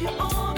Questa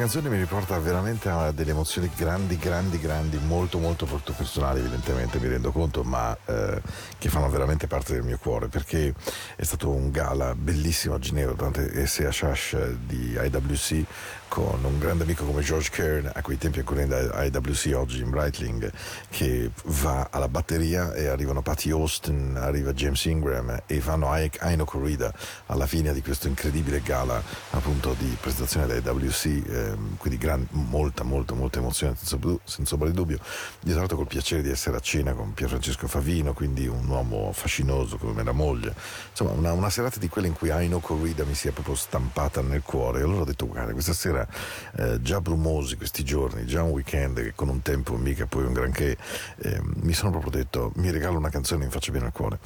canzone mi riporta veramente a delle emozioni grandi, grandi, grandi, molto, molto, molto personali, evidentemente, mi rendo conto, ma eh, che fanno veramente parte del mio cuore, perché è stato un gala bellissimo a Ginevra durante Shash di IWC con un grande amico come George Kern, a quei tempi ancora in IWC, oggi in Breitling, che va alla batteria e arrivano Patty Austin, arriva James Ingram e vanno Aino Corrida alla fine di questo incredibile gala appunto di presentazione dell'IWC, eh, quindi gran, molta, molta, molta emozione senza, senza ombra di dubbio. Io tra col piacere di essere a cena con Pier Francesco Favino, quindi un uomo fascinoso come la moglie, insomma una, una serata di quelle in cui Aino Corrida mi si è proprio stampata nel cuore e allora ho detto guarda questa sera era eh, già brumosi questi giorni, già un weekend che con un tempo mica poi un granché, eh, mi sono proprio detto mi regalo una canzone mi faccia bene al cuore.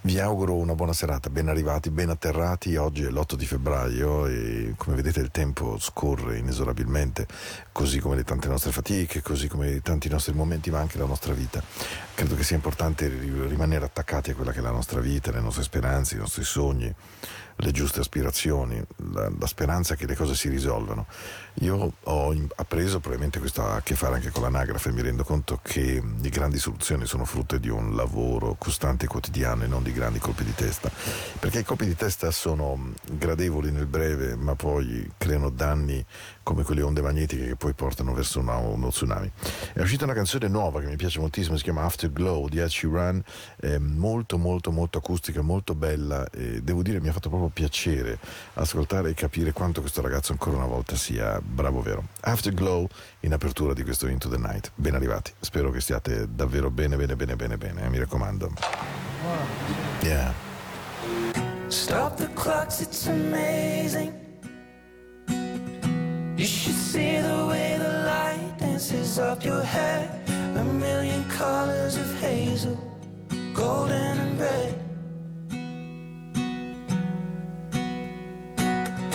Vi auguro una buona serata, ben arrivati, ben atterrati, oggi è l'8 di febbraio e come vedete il tempo scorre inesorabilmente, così come le tante nostre fatiche, così come tanti nostri momenti, ma anche la nostra vita. Credo che sia importante rimanere attaccati a quella che è la nostra vita, le nostre speranze, i nostri sogni le giuste aspirazioni, la, la, speranza che le cose si risolvano. Io ho appreso, probabilmente questo ha a che fare anche con l'anagrafe, mi rendo conto che le grandi soluzioni sono frutto di un lavoro costante e quotidiano e non di grandi colpi di testa, perché i colpi di testa sono gradevoli nel breve, ma poi creano danni come quelle onde magnetiche che poi portano verso una, uno tsunami. È uscita una canzone nuova che mi piace moltissimo, si chiama Afterglow di Ed Sheeran, è molto molto molto acustica, molto bella e devo dire mi ha fatto proprio piacere ascoltare e capire quanto questo ragazzo ancora una volta sia bravo vero. Afterglow in apertura di questo Into the Night. Ben arrivati, spero che stiate davvero bene bene bene bene bene, eh, mi raccomando. Yeah. Stop the clocks, it's amazing. You should see the way the light dances up your hair. A million colors of hazel, golden and red.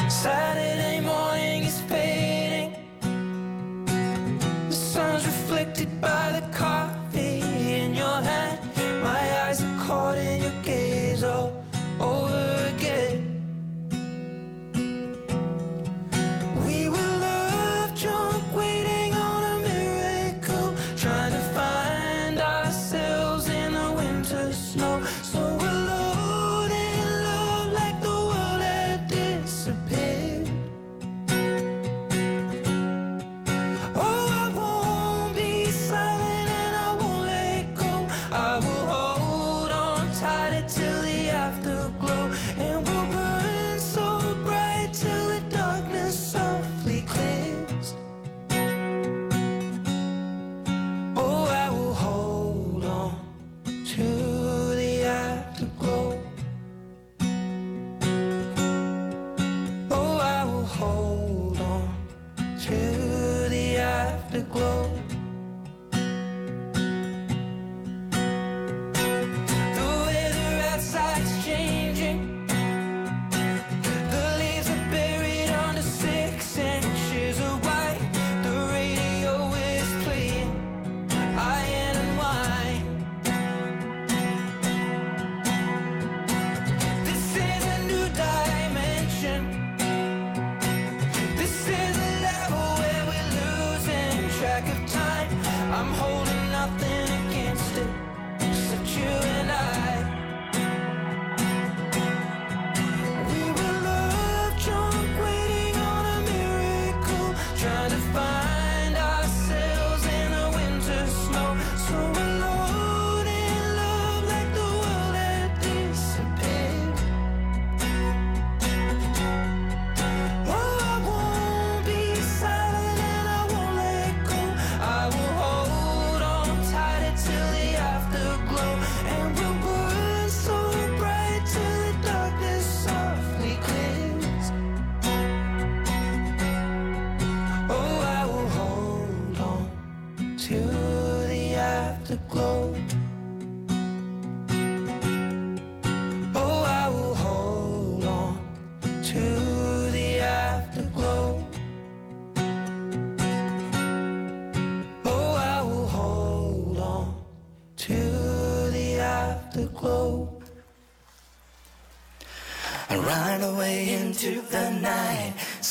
Saturday morning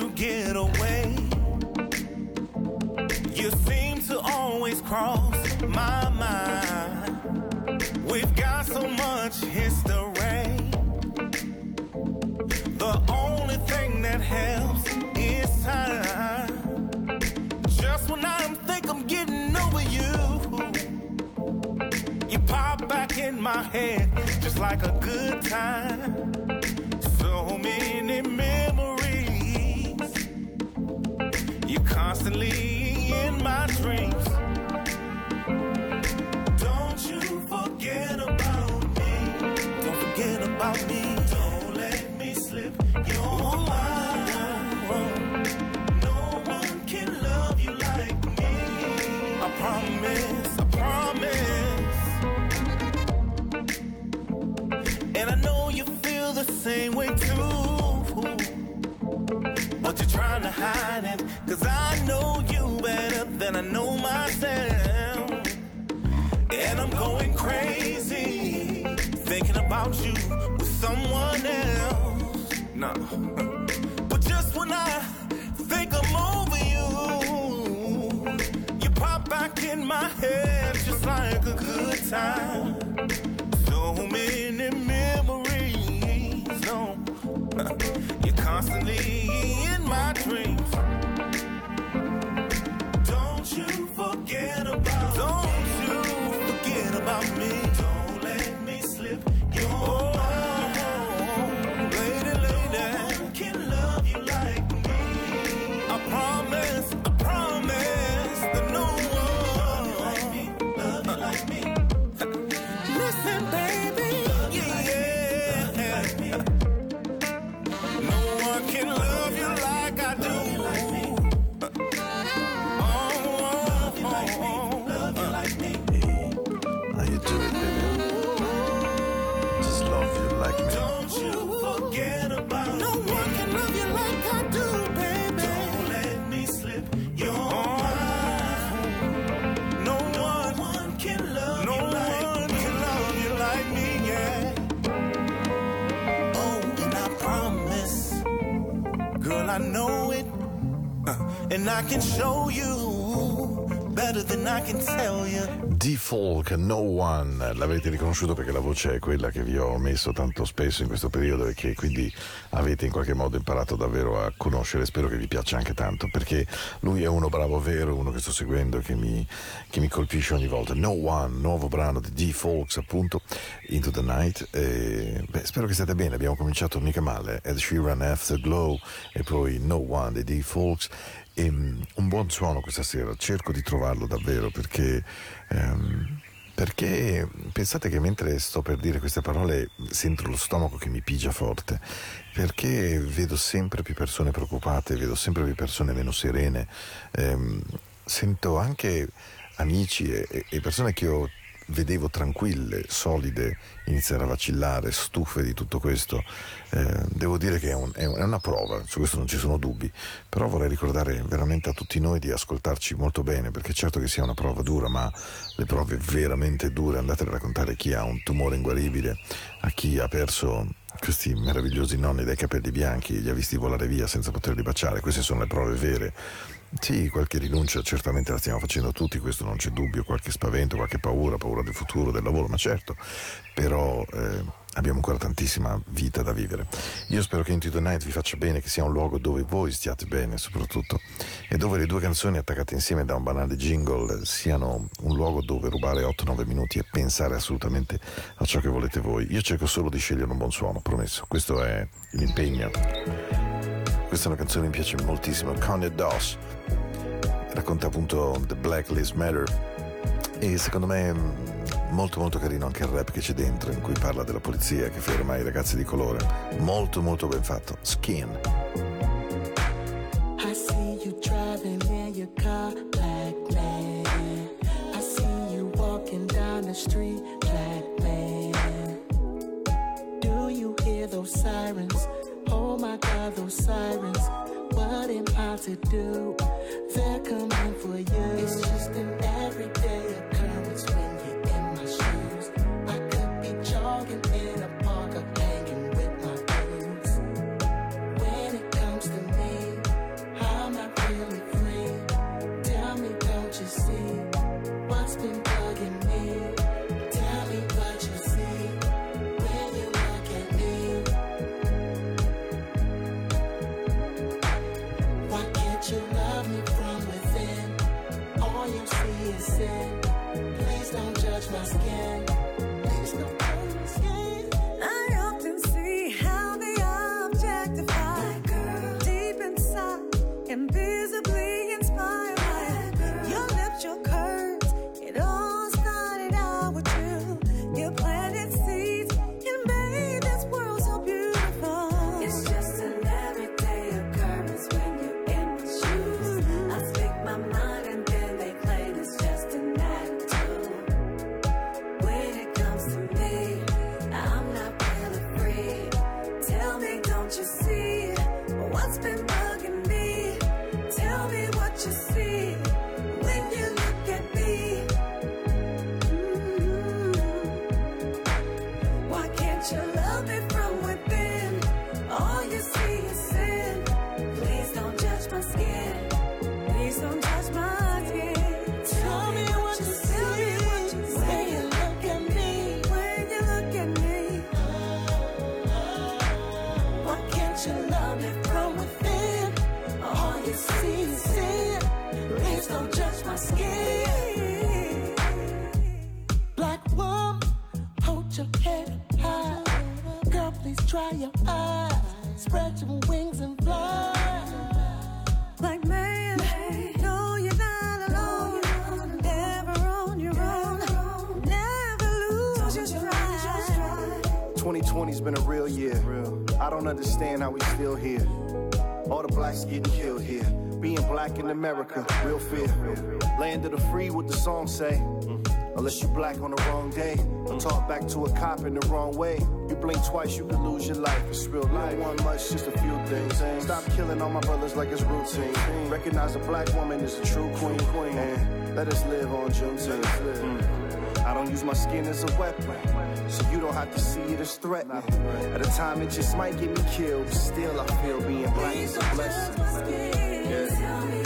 You get away. You seem to always cross my mind. We've got so much history. The only thing that helps is time. Just when I think I'm getting over you, you pop back in my head just like a good time. So many memories constantly in my dreams. Don't you forget about me. Don't forget about me. Don't let me slip your mind. No one can love you like me. I promise, I promise. And I know you feel the same way too. But you're trying to hide it. Cause I about you with someone else. No. But just when I think I'm over you, you pop back in my head just like a good time. And I can show you better than I can tell you. D-Folk, No One, l'avete riconosciuto perché la voce è quella che vi ho messo tanto spesso in questo periodo e che quindi avete in qualche modo imparato davvero a conoscere, spero che vi piaccia anche tanto perché lui è uno bravo vero, uno che sto seguendo e che mi, che mi colpisce ogni volta. No One, nuovo brano di D-Folks appunto, Into the Night, e, beh, spero che stiate bene, abbiamo cominciato mica male, Ed Sheeran, Afterglow e poi No One di D-Folks um, un buon suono questa sera, cerco di trovarlo davvero perché, um, perché pensate che mentre sto per dire queste parole sento lo stomaco che mi pigia forte, perché vedo sempre più persone preoccupate, vedo sempre più persone meno serene, um, sento anche amici e, e persone che ho vedevo tranquille, solide, iniziare a vacillare, stufe di tutto questo. Eh, devo dire che è, un, è, una prova, su questo non ci sono dubbi, però vorrei ricordare veramente a tutti noi di ascoltarci molto bene, perché certo che sia una prova dura, ma le prove veramente dure, andate a raccontare a chi ha un tumore inguaribile, a chi ha perso questi meravigliosi nonni dai capelli bianchi, li ha visti volare via senza poterli baciare, queste sono le prove vere. Sì, qualche rinuncia certamente la stiamo facendo tutti, questo non c'è dubbio, qualche spavento, qualche paura, paura del futuro, del lavoro, ma certo, però eh, abbiamo ancora tantissima vita da vivere. Io spero che Into the Night vi faccia bene, che sia un luogo dove voi stiate bene soprattutto e dove le due canzoni attaccate insieme da un banale jingle siano un luogo dove rubare 8-9 minuti e pensare assolutamente a ciò che volete voi. Io cerco solo di scegliere un buon suono, promesso, questo è l'impegno. Questa è una canzone che mi piace moltissimo, Kanye Doss racconta appunto The Black Lives Matter e secondo me molto molto carino anche il rap che c'è dentro, in cui parla della polizia che ferma i ragazzi di colore. Molto molto ben fatto. Skin. I see you driving in your car, black man. I see you walking down the street, black man. Do you hear those sirens? Oh my God, those sirens. What am I to do? They're coming for you. It's just an everyday occurrence when you're in my shoes. Skin. Say. Unless you black on the wrong day. Or talk back to a cop in the wrong way. You blink twice, you could lose your life. It's real life. You don't want much, just a few things. Stop killing all my brothers like it's routine. Recognize a black woman is a true queen. queen. And let us live on Juneteenth. Mm. I don't use my skin as a weapon, so you don't have to see it as threatening. At a time, it just might get me killed, but still I feel being black is a blessing. Tell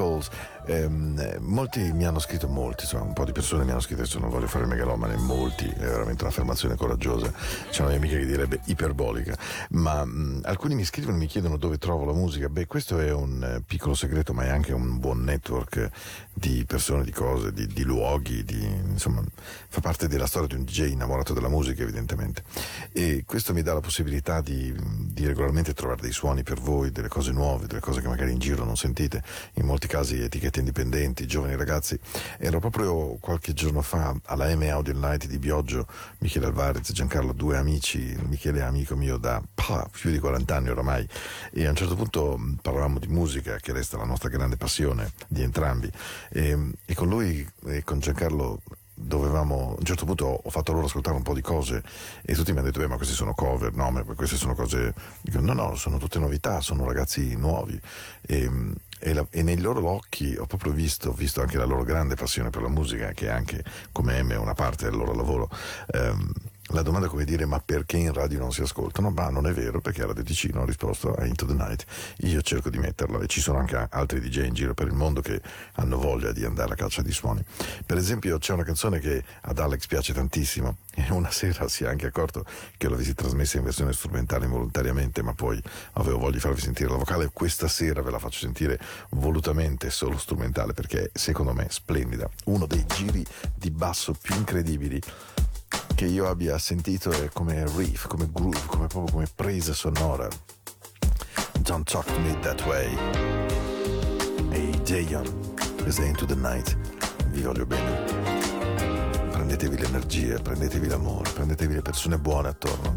Circles. Ehm, eh, molti mi hanno scritto, molti, insomma, un po' di persone mi hanno scritto, adesso non voglio fare il megalomane, molti, è veramente un'affermazione coraggiosa, c'è una mia amica che direbbe iperbolica, ma mh, alcuni mi scrivono e mi chiedono dove trovo la musica, beh questo è un eh, piccolo segreto, ma è anche un buon network di persone, di cose, di, di luoghi, di, insomma, fa parte della storia di un DJ innamorato della musica evidentemente e questo mi dà la possibilità di, di regolarmente trovare dei suoni per voi, delle cose nuove, delle cose che magari in giro non sentite, in molti casi etichette indipendenti, giovani ragazzi. Ero proprio qualche giorno fa alla M Audio Night di Bioggio, Michele Alvarez, Giancarlo, due amici, Michele è amico mio da pah, più di 40 anni oramai. E a un certo punto mh, parlavamo di musica che resta la nostra grande passione di entrambi. E, e con lui e con Giancarlo dovevamo, a un certo punto ho fatto loro ascoltare un po' di cose e tutti mi hanno detto, beh ma queste sono cover, no, ma queste sono cose, dico no no, sono tutte novità, sono ragazzi nuovi e, e, la- e nei loro occhi ho proprio visto, visto anche la loro grande passione per la musica, che è anche come me una parte del loro lavoro. Ehm, la domanda è come dire, ma perché in radio non si ascoltano? Ma non è vero, perché a Radio Ticino ho risposto a Into the Night. Io cerco di metterla e ci sono anche altri DJ in giro per il mondo che hanno voglia di andare a caccia di suoni. Per esempio c'è una canzone che ad Alex piace tantissimo e una sera si è anche accorto che l'avessi trasmessa in versione strumentale involontariamente, ma poi avevo voglia di farvi sentire la vocale questa sera ve la faccio sentire volutamente solo strumentale perché secondo me è splendida. Uno dei giri di basso più incredibili che io abbia sentito è come riff, come groove, come proprio come presa sonora. Don't talk to me that way. Ehi Jayon, questa è Into the Night, vi voglio bene. Prendetevi l'energia, prendetevi l'amore, prendetevi le persone buone attorno.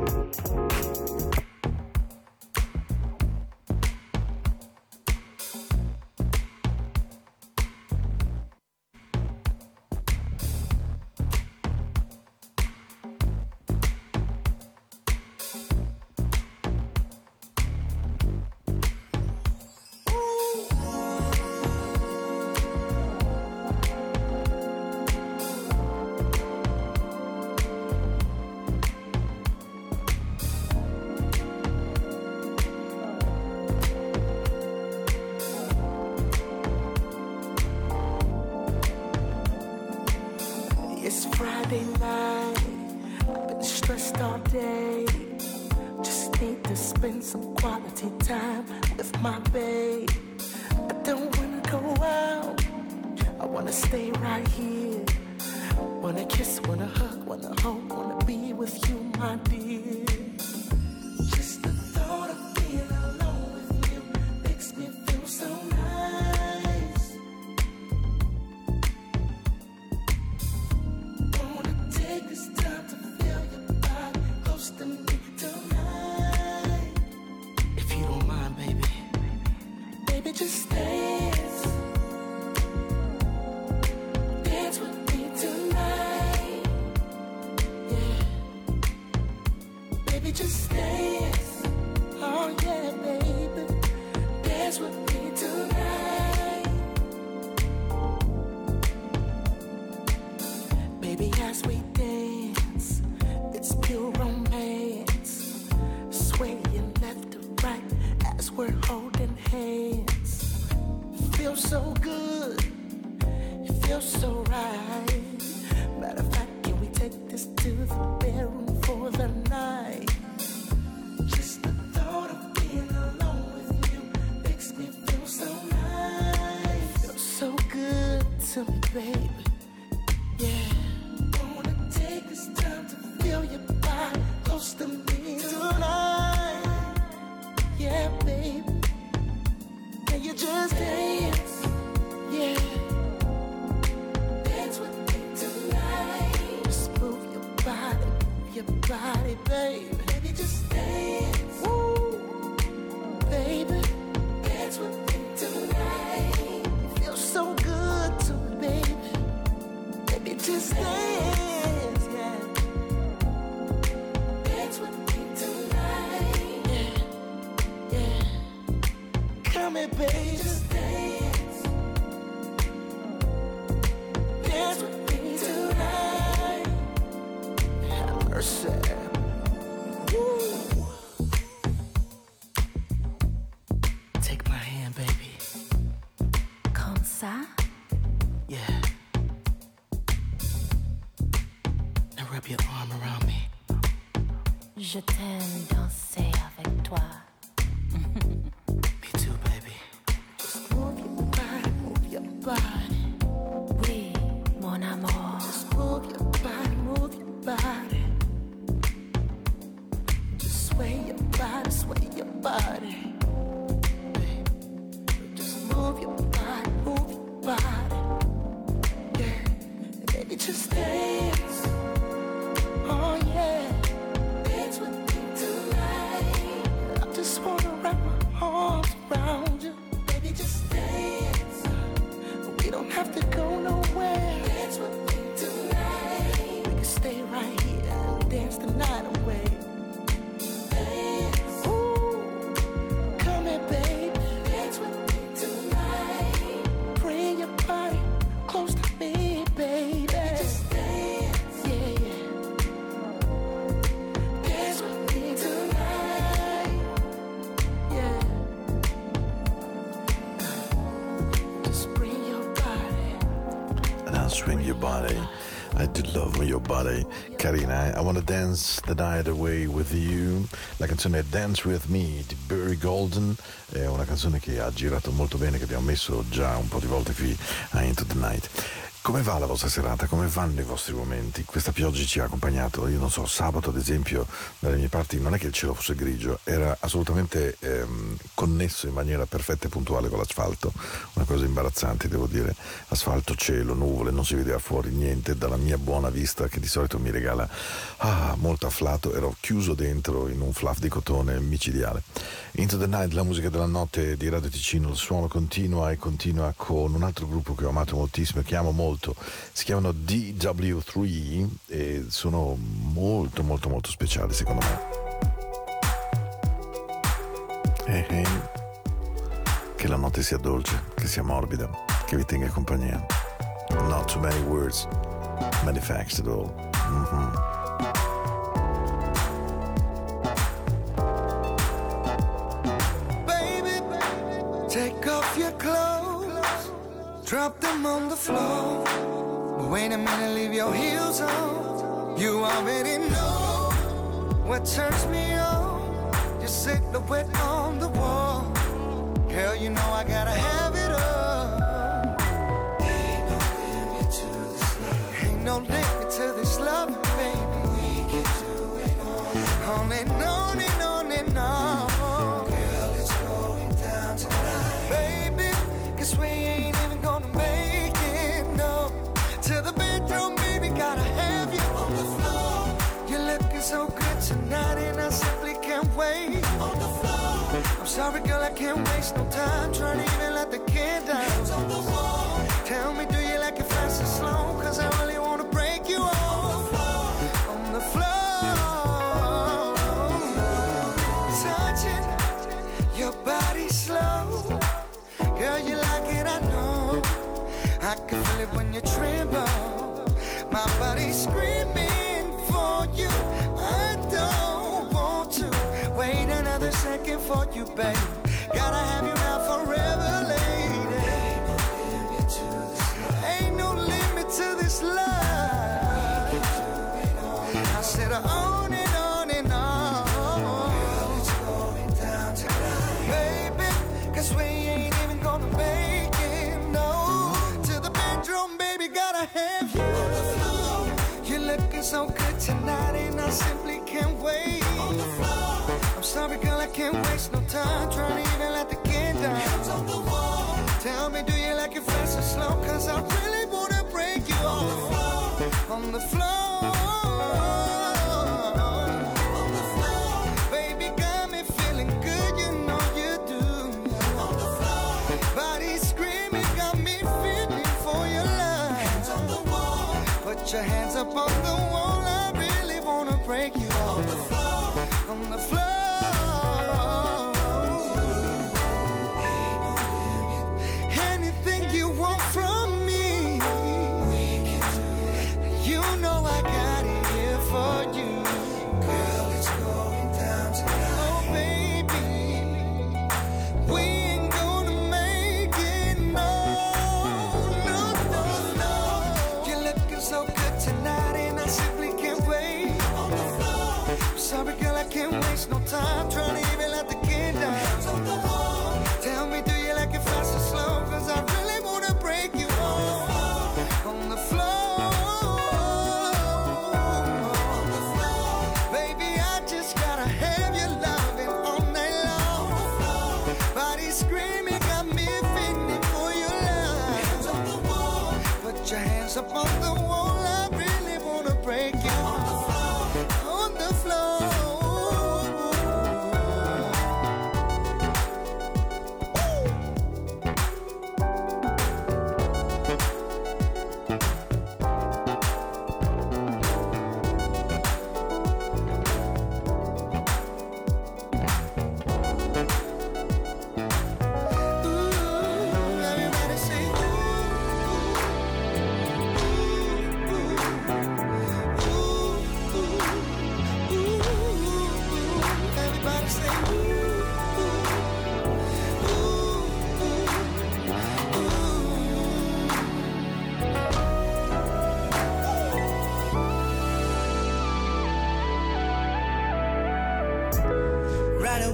We're holding hands. Feels so good, the night away with you. La canzone Dance With Me di Barry Golden. È una canzone che ha girato molto bene, che abbiamo messo già un po' di volte qui a Into the Night. Come va la vostra serata? Come vanno i vostri momenti? Questa pioggia ci ha accompagnato, io non so, sabato ad esempio, dalle mie parti non è che il cielo fosse grigio, era assolutamente ehm, connesso in maniera perfetta e puntuale con l'asfalto, una cosa imbarazzante devo dire, asfalto, cielo, nuvole, non si vedeva fuori niente, dalla mia buona vista che di solito mi regala ah, molto afflato, ero chiuso dentro in un fluff di cotone micidiale. Into the Night, la musica della notte di Radio Ticino, il suono continua e continua con un altro gruppo che ho amato moltissimo, che amo molto, si chiamano DW3 e sono molto molto molto speciali secondo me. Eh, eh. Che la notte sia dolce, che sia morbida, che vi tenga compagnia. Not too many words, many facts at all. Mhm. Clothes, drop them on the floor. Wait a minute, leave your heels on. You already know what turns me on. Your silhouette on the wall. Girl, you know I gotta have it all. Ain't no limit to this love. Ain't no limit to this love, sorry, girl, I can't waste no time trying to even let the kid down. on the wall. Tell me, do you like it fast or slow? Cause I really wanna break you off. On the floor. Touching your body slow. Girl, you like it, I know. I can feel it when you tremble. My body's screaming second for you, babe. Gotta have you now forever, lady. Ain't no limit to this love. I said on You're so good tonight, and I simply can't wait. On the floor. I'm sorry, girl, I can't waste no time trying to even let the kid down. Hands on the wall. Tell me, do you like it fast or slow? Cause I really wanna break you on the floor. On the floor. On the floor. Baby, got me feeling good, you know you do. On the floor. Body screaming, got me feeling for your love. Hands on the wall. Put your hands up on the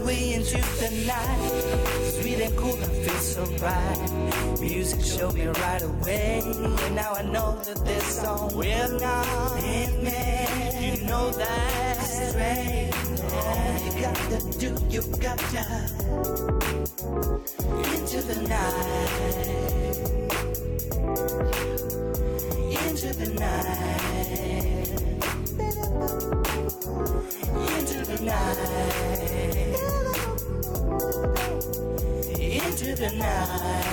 way into the night. Sweet and cool, I feel so right. Music showed me right away. And now I know that this song will not end me. You know that straight. All you gotta do, you gotta into the night. Into the night into the night into the night.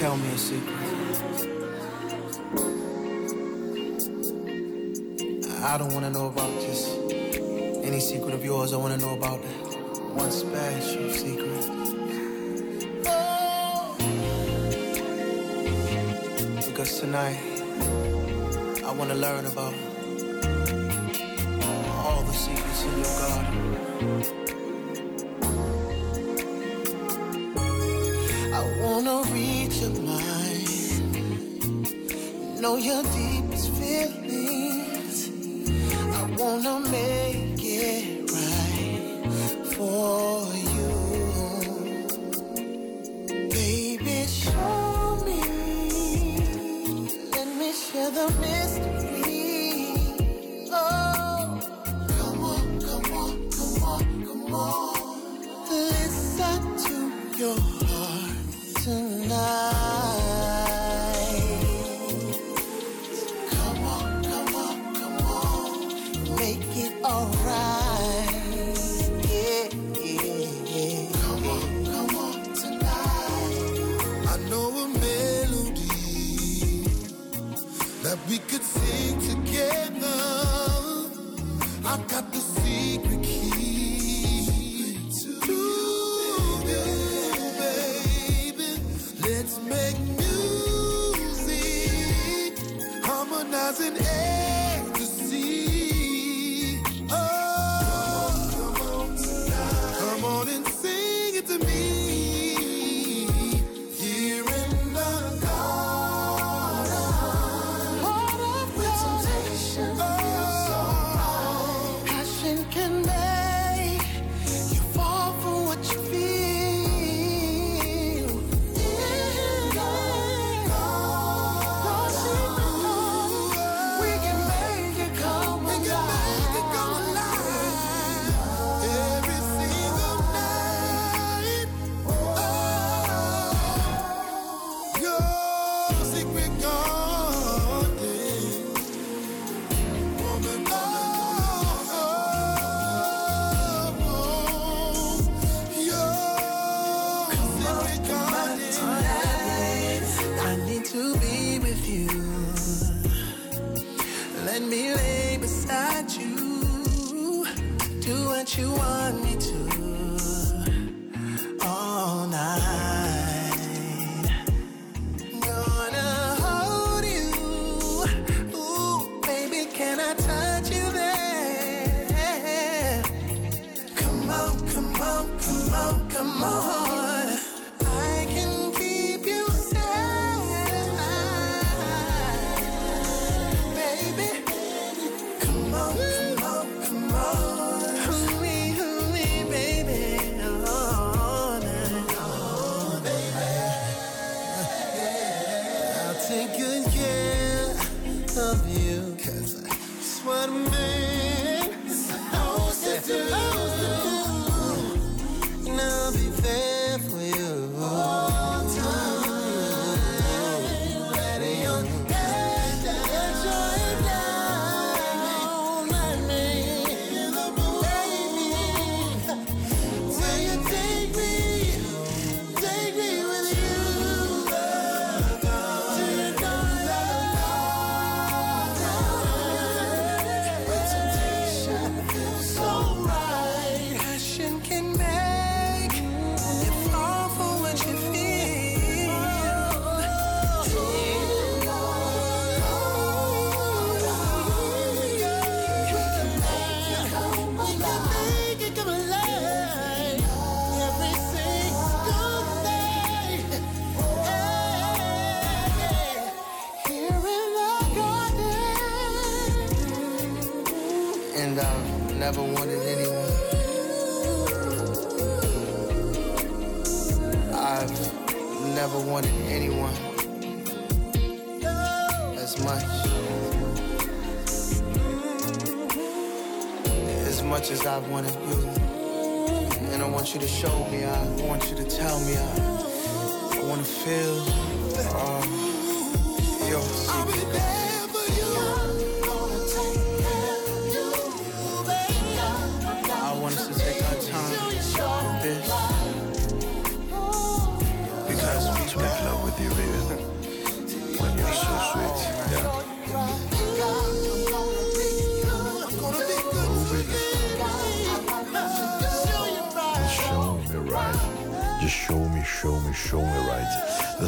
Tell me a secret. I don't wanna know about just any secret of yours. I wanna know about one special secret. Tonight? I wanna learn about all the secrets in your garden. I wanna reach your mind, know your deepest.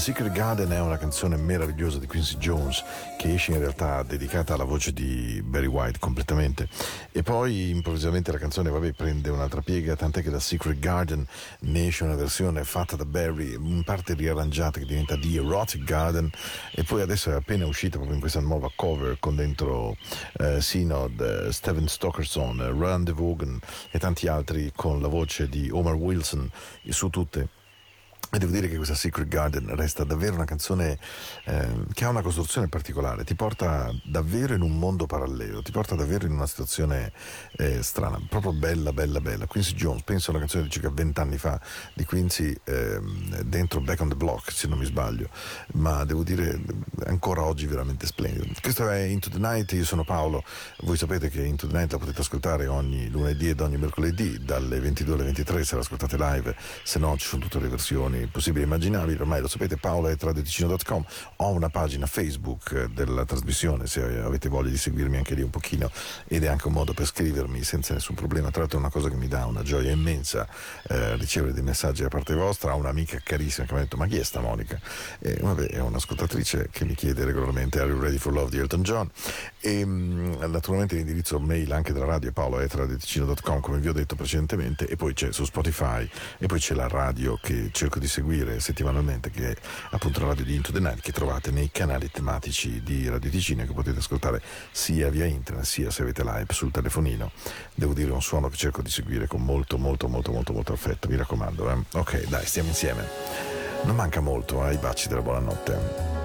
Secret Garden è una canzone meravigliosa di Quincy Jones che esce in realtà dedicata alla voce di Barry White completamente. E poi improvvisamente la canzone vabbè, prende un'altra piega, tant'è che da Secret Garden ne esce una versione fatta da Barry, in parte riarrangiata che diventa The Erotic Garden e poi adesso è appena uscita proprio in questa nuova cover con dentro eh, Synod, eh, Steven Stokerson, eh, De Vogan e tanti altri con la voce di Omar Wilson su tutte. E devo dire che questa Secret Garden resta davvero una canzone eh, che ha una costruzione particolare, ti porta davvero in un mondo parallelo, ti porta davvero in una situazione eh, strana, proprio bella, bella, bella. Quincy Jones, penso a una canzone di circa vent'anni fa di Quincy ehm, dentro Back on the Block, se non mi sbaglio, ma devo dire ancora oggi veramente splendido. Questo è Into the Night, io sono Paolo, voi sapete che Into the Night la potete ascoltare ogni lunedì ed ogni mercoledì dalle 22 alle 23 se la ascoltate live, se no ci sono tutte le versioni possibili e immaginabili, ormai lo sapete Paolo è traditicino.com, ho una pagina Facebook eh, della trasmissione se avete voglia di seguirmi anche lì un pochino ed è anche un modo per scrivermi senza nessun problema, tra l'altro è una cosa che mi dà una gioia immensa eh, ricevere dei messaggi da parte vostra, ho un'amica carissima che mi ha detto ma chi è sta Monica? E, vabbè è un'ascoltatrice che mi chiede regolarmente Are you ready for love di Elton John? E mh, naturalmente l'indirizzo mail anche della radio è paolo.traditicino.com come vi ho detto precedentemente e poi c'è su Spotify e poi c'è la radio che cerco di seguire settimanalmente che è appunto la radio di Into the Night che trovate nei canali tematici di Radio Ticino che potete ascoltare sia via internet sia se avete live sul telefonino. Devo dire un suono che cerco di seguire con molto molto molto molto molto affetto mi raccomando eh? ok dai stiamo insieme. Non manca molto ai baci della buonanotte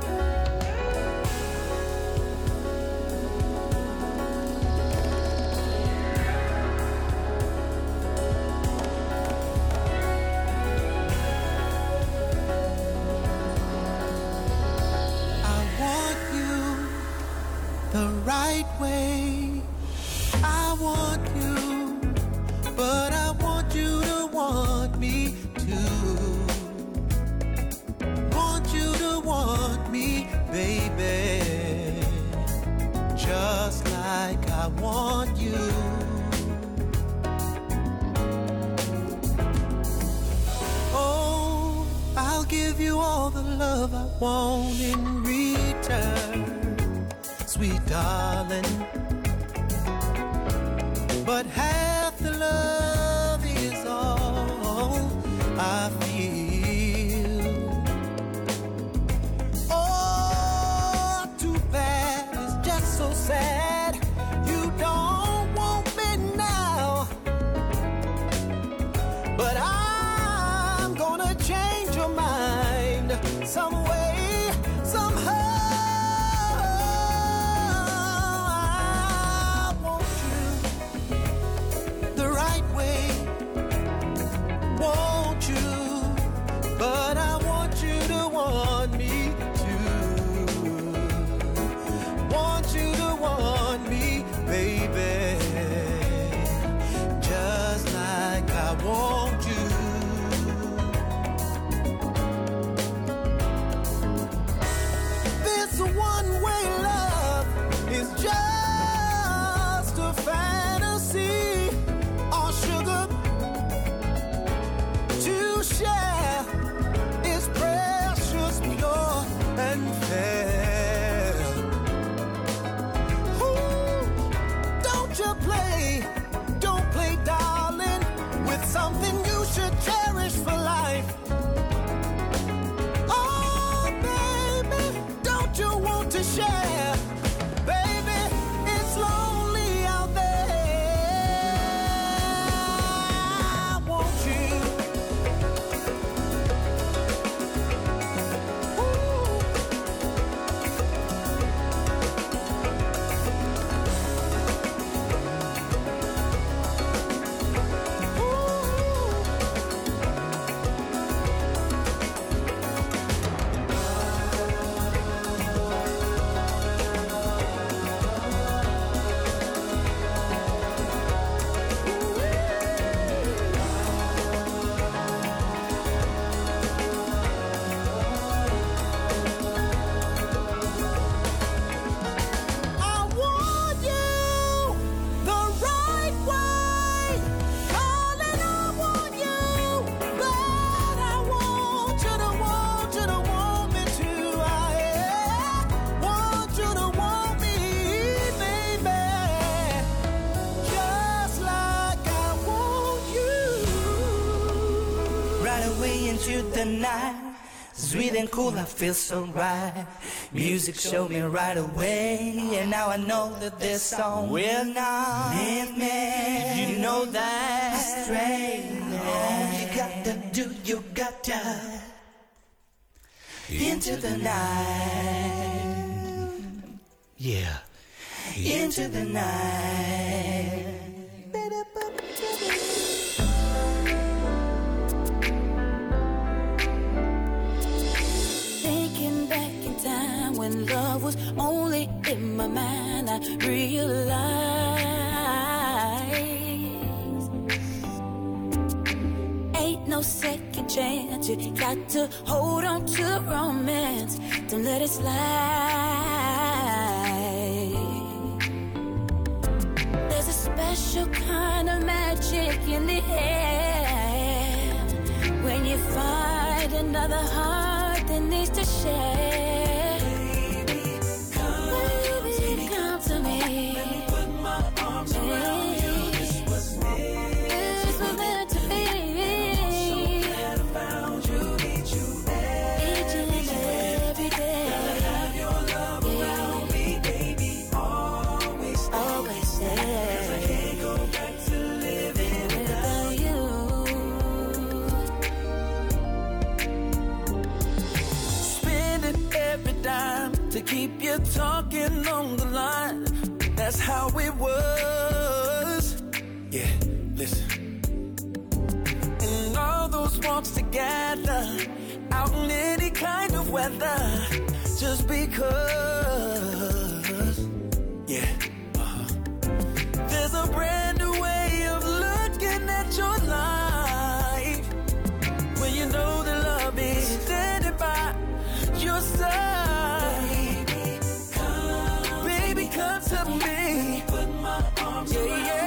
And cool, I feel so right. Music showed me right away, and now I know that this song will not leave me. You know that, astray. All you gotta do, you gotta into the night. Yeah, into the night. Was only in my mind, I realized ain't no second chance. You got to hold on to romance, don't let it slide. There's a special kind of magic in the air when you find another heart that needs to share. Keep you talking on the line. That's how it was. Yeah, listen. And all those walks together, out in any kind of weather, just because. Yeah. uh-huh. There's a brand new way of looking at your life when you know that love is standing by your side. To me. Put my arms yeah, around yeah.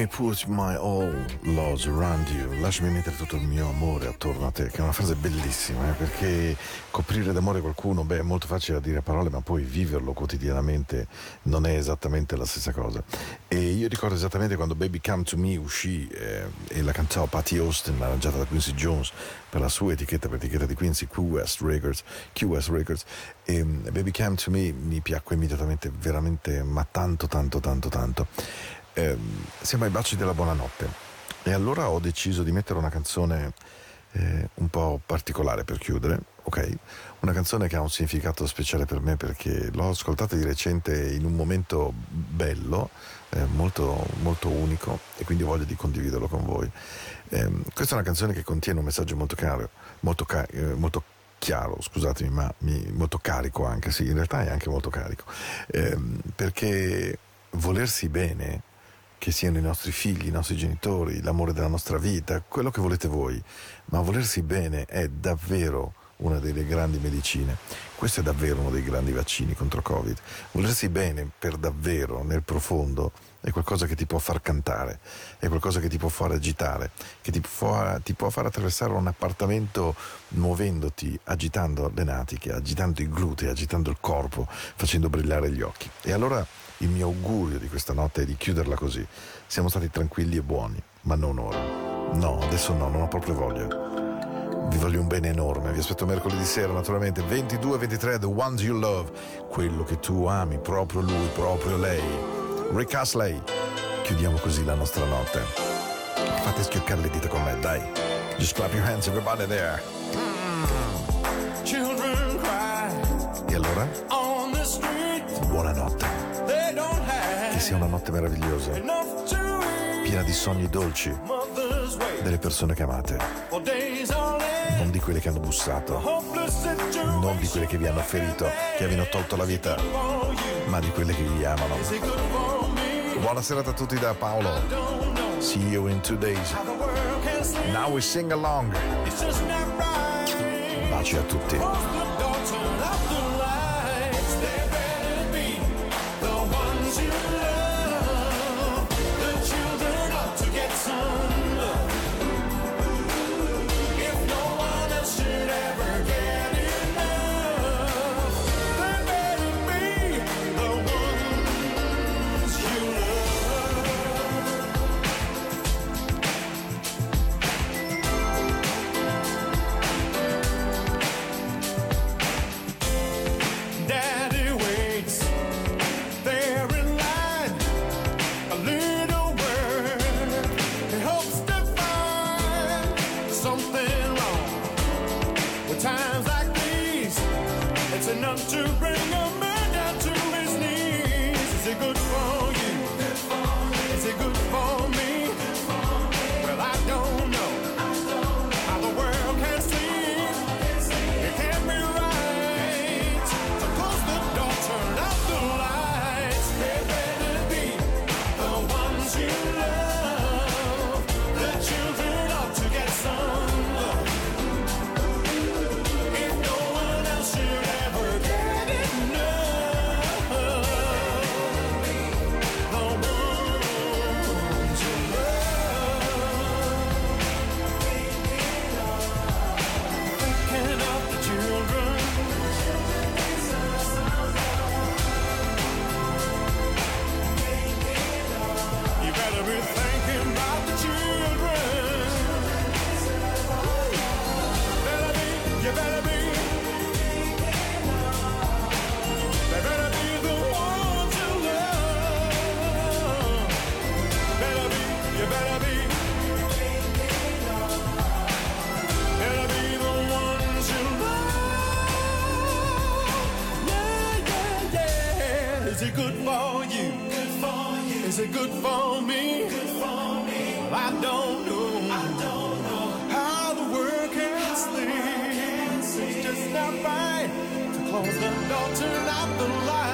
Me put my all love around you. Lasciami mettere tutto il mio amore attorno a te, che è una frase bellissima, eh, perché coprire d'amore qualcuno, beh, è molto facile da dire parole, ma poi viverlo quotidianamente non è esattamente la stessa cosa. E io ricordo esattamente quando Baby Come to Me uscì eh, e la cantò Patty Austin, arrangiata da Quincy Jones per la sua etichetta, per l'etichetta di Quincy, Q West Records, Q West Records. E Baby Come to Me mi piacque immediatamente, veramente, ma tanto, tanto, tanto, tanto. Ehm, siamo ai baci della buonanotte e allora ho deciso di mettere una canzone eh, un po' particolare per chiudere, ok? Una canzone che ha un significato speciale per me perché l'ho ascoltata di recente in un momento bello, eh, molto, molto unico e quindi voglio di condividerlo con voi. Ehm, questa è una canzone che contiene un messaggio molto caro, molto, ca- eh, molto chiaro, scusatemi, ma mi- molto carico anche, sì, in realtà è anche molto carico, Ehm, perché volersi bene che siano i nostri figli, i nostri genitori, l'amore della nostra vita, quello che volete voi, ma volersi bene è davvero una delle grandi medicine. Questo è davvero uno dei grandi vaccini contro Covid. Volersi bene per davvero, nel profondo, è qualcosa che ti può far cantare, è qualcosa che ti può far agitare, che ti può, ti può far attraversare un appartamento muovendoti, agitando le natiche, agitando i glutei, agitando il corpo, facendo brillare gli occhi. E allora il mio augurio di questa notte è di chiuderla così. Siamo stati tranquilli e buoni, ma non ora. No, adesso no, non ho proprio voglia. Vi voglio un bene enorme. Vi aspetto mercoledì sera, naturalmente, 22-23, The Ones You Love. Quello che tu ami, proprio lui, proprio lei. Rick Astley. Chiudiamo così la nostra notte. Fate schioccare le dita con me, dai. Just clap your hands, everybody there. Children cry E allora? on the street. Buonanotte. Sia una notte meravigliosa, piena di sogni dolci delle persone che amate, non di quelle che hanno bussato, non di quelle che vi hanno ferito, che vi hanno tolto la vita, ma di quelle che vi amano. Buona serata a tutti da Paolo. See you in two days. Now we sing along. Baci a tutti. Close the door, turn out the lights.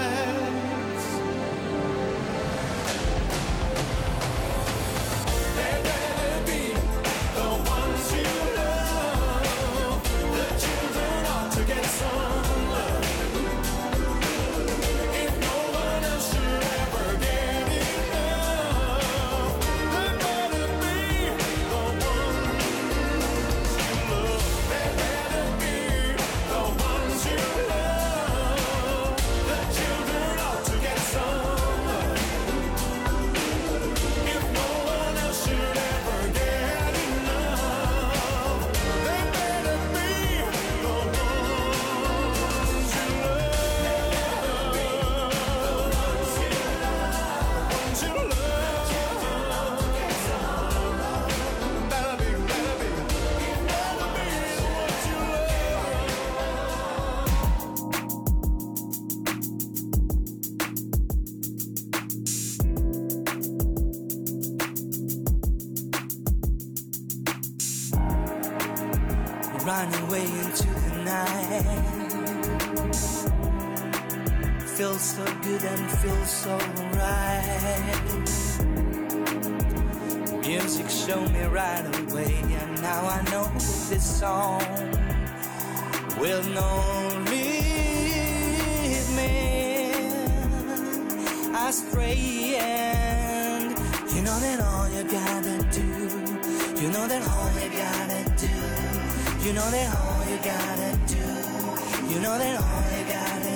You know that all you gotta do, you know that all you gotta do, you know that all you gotta do,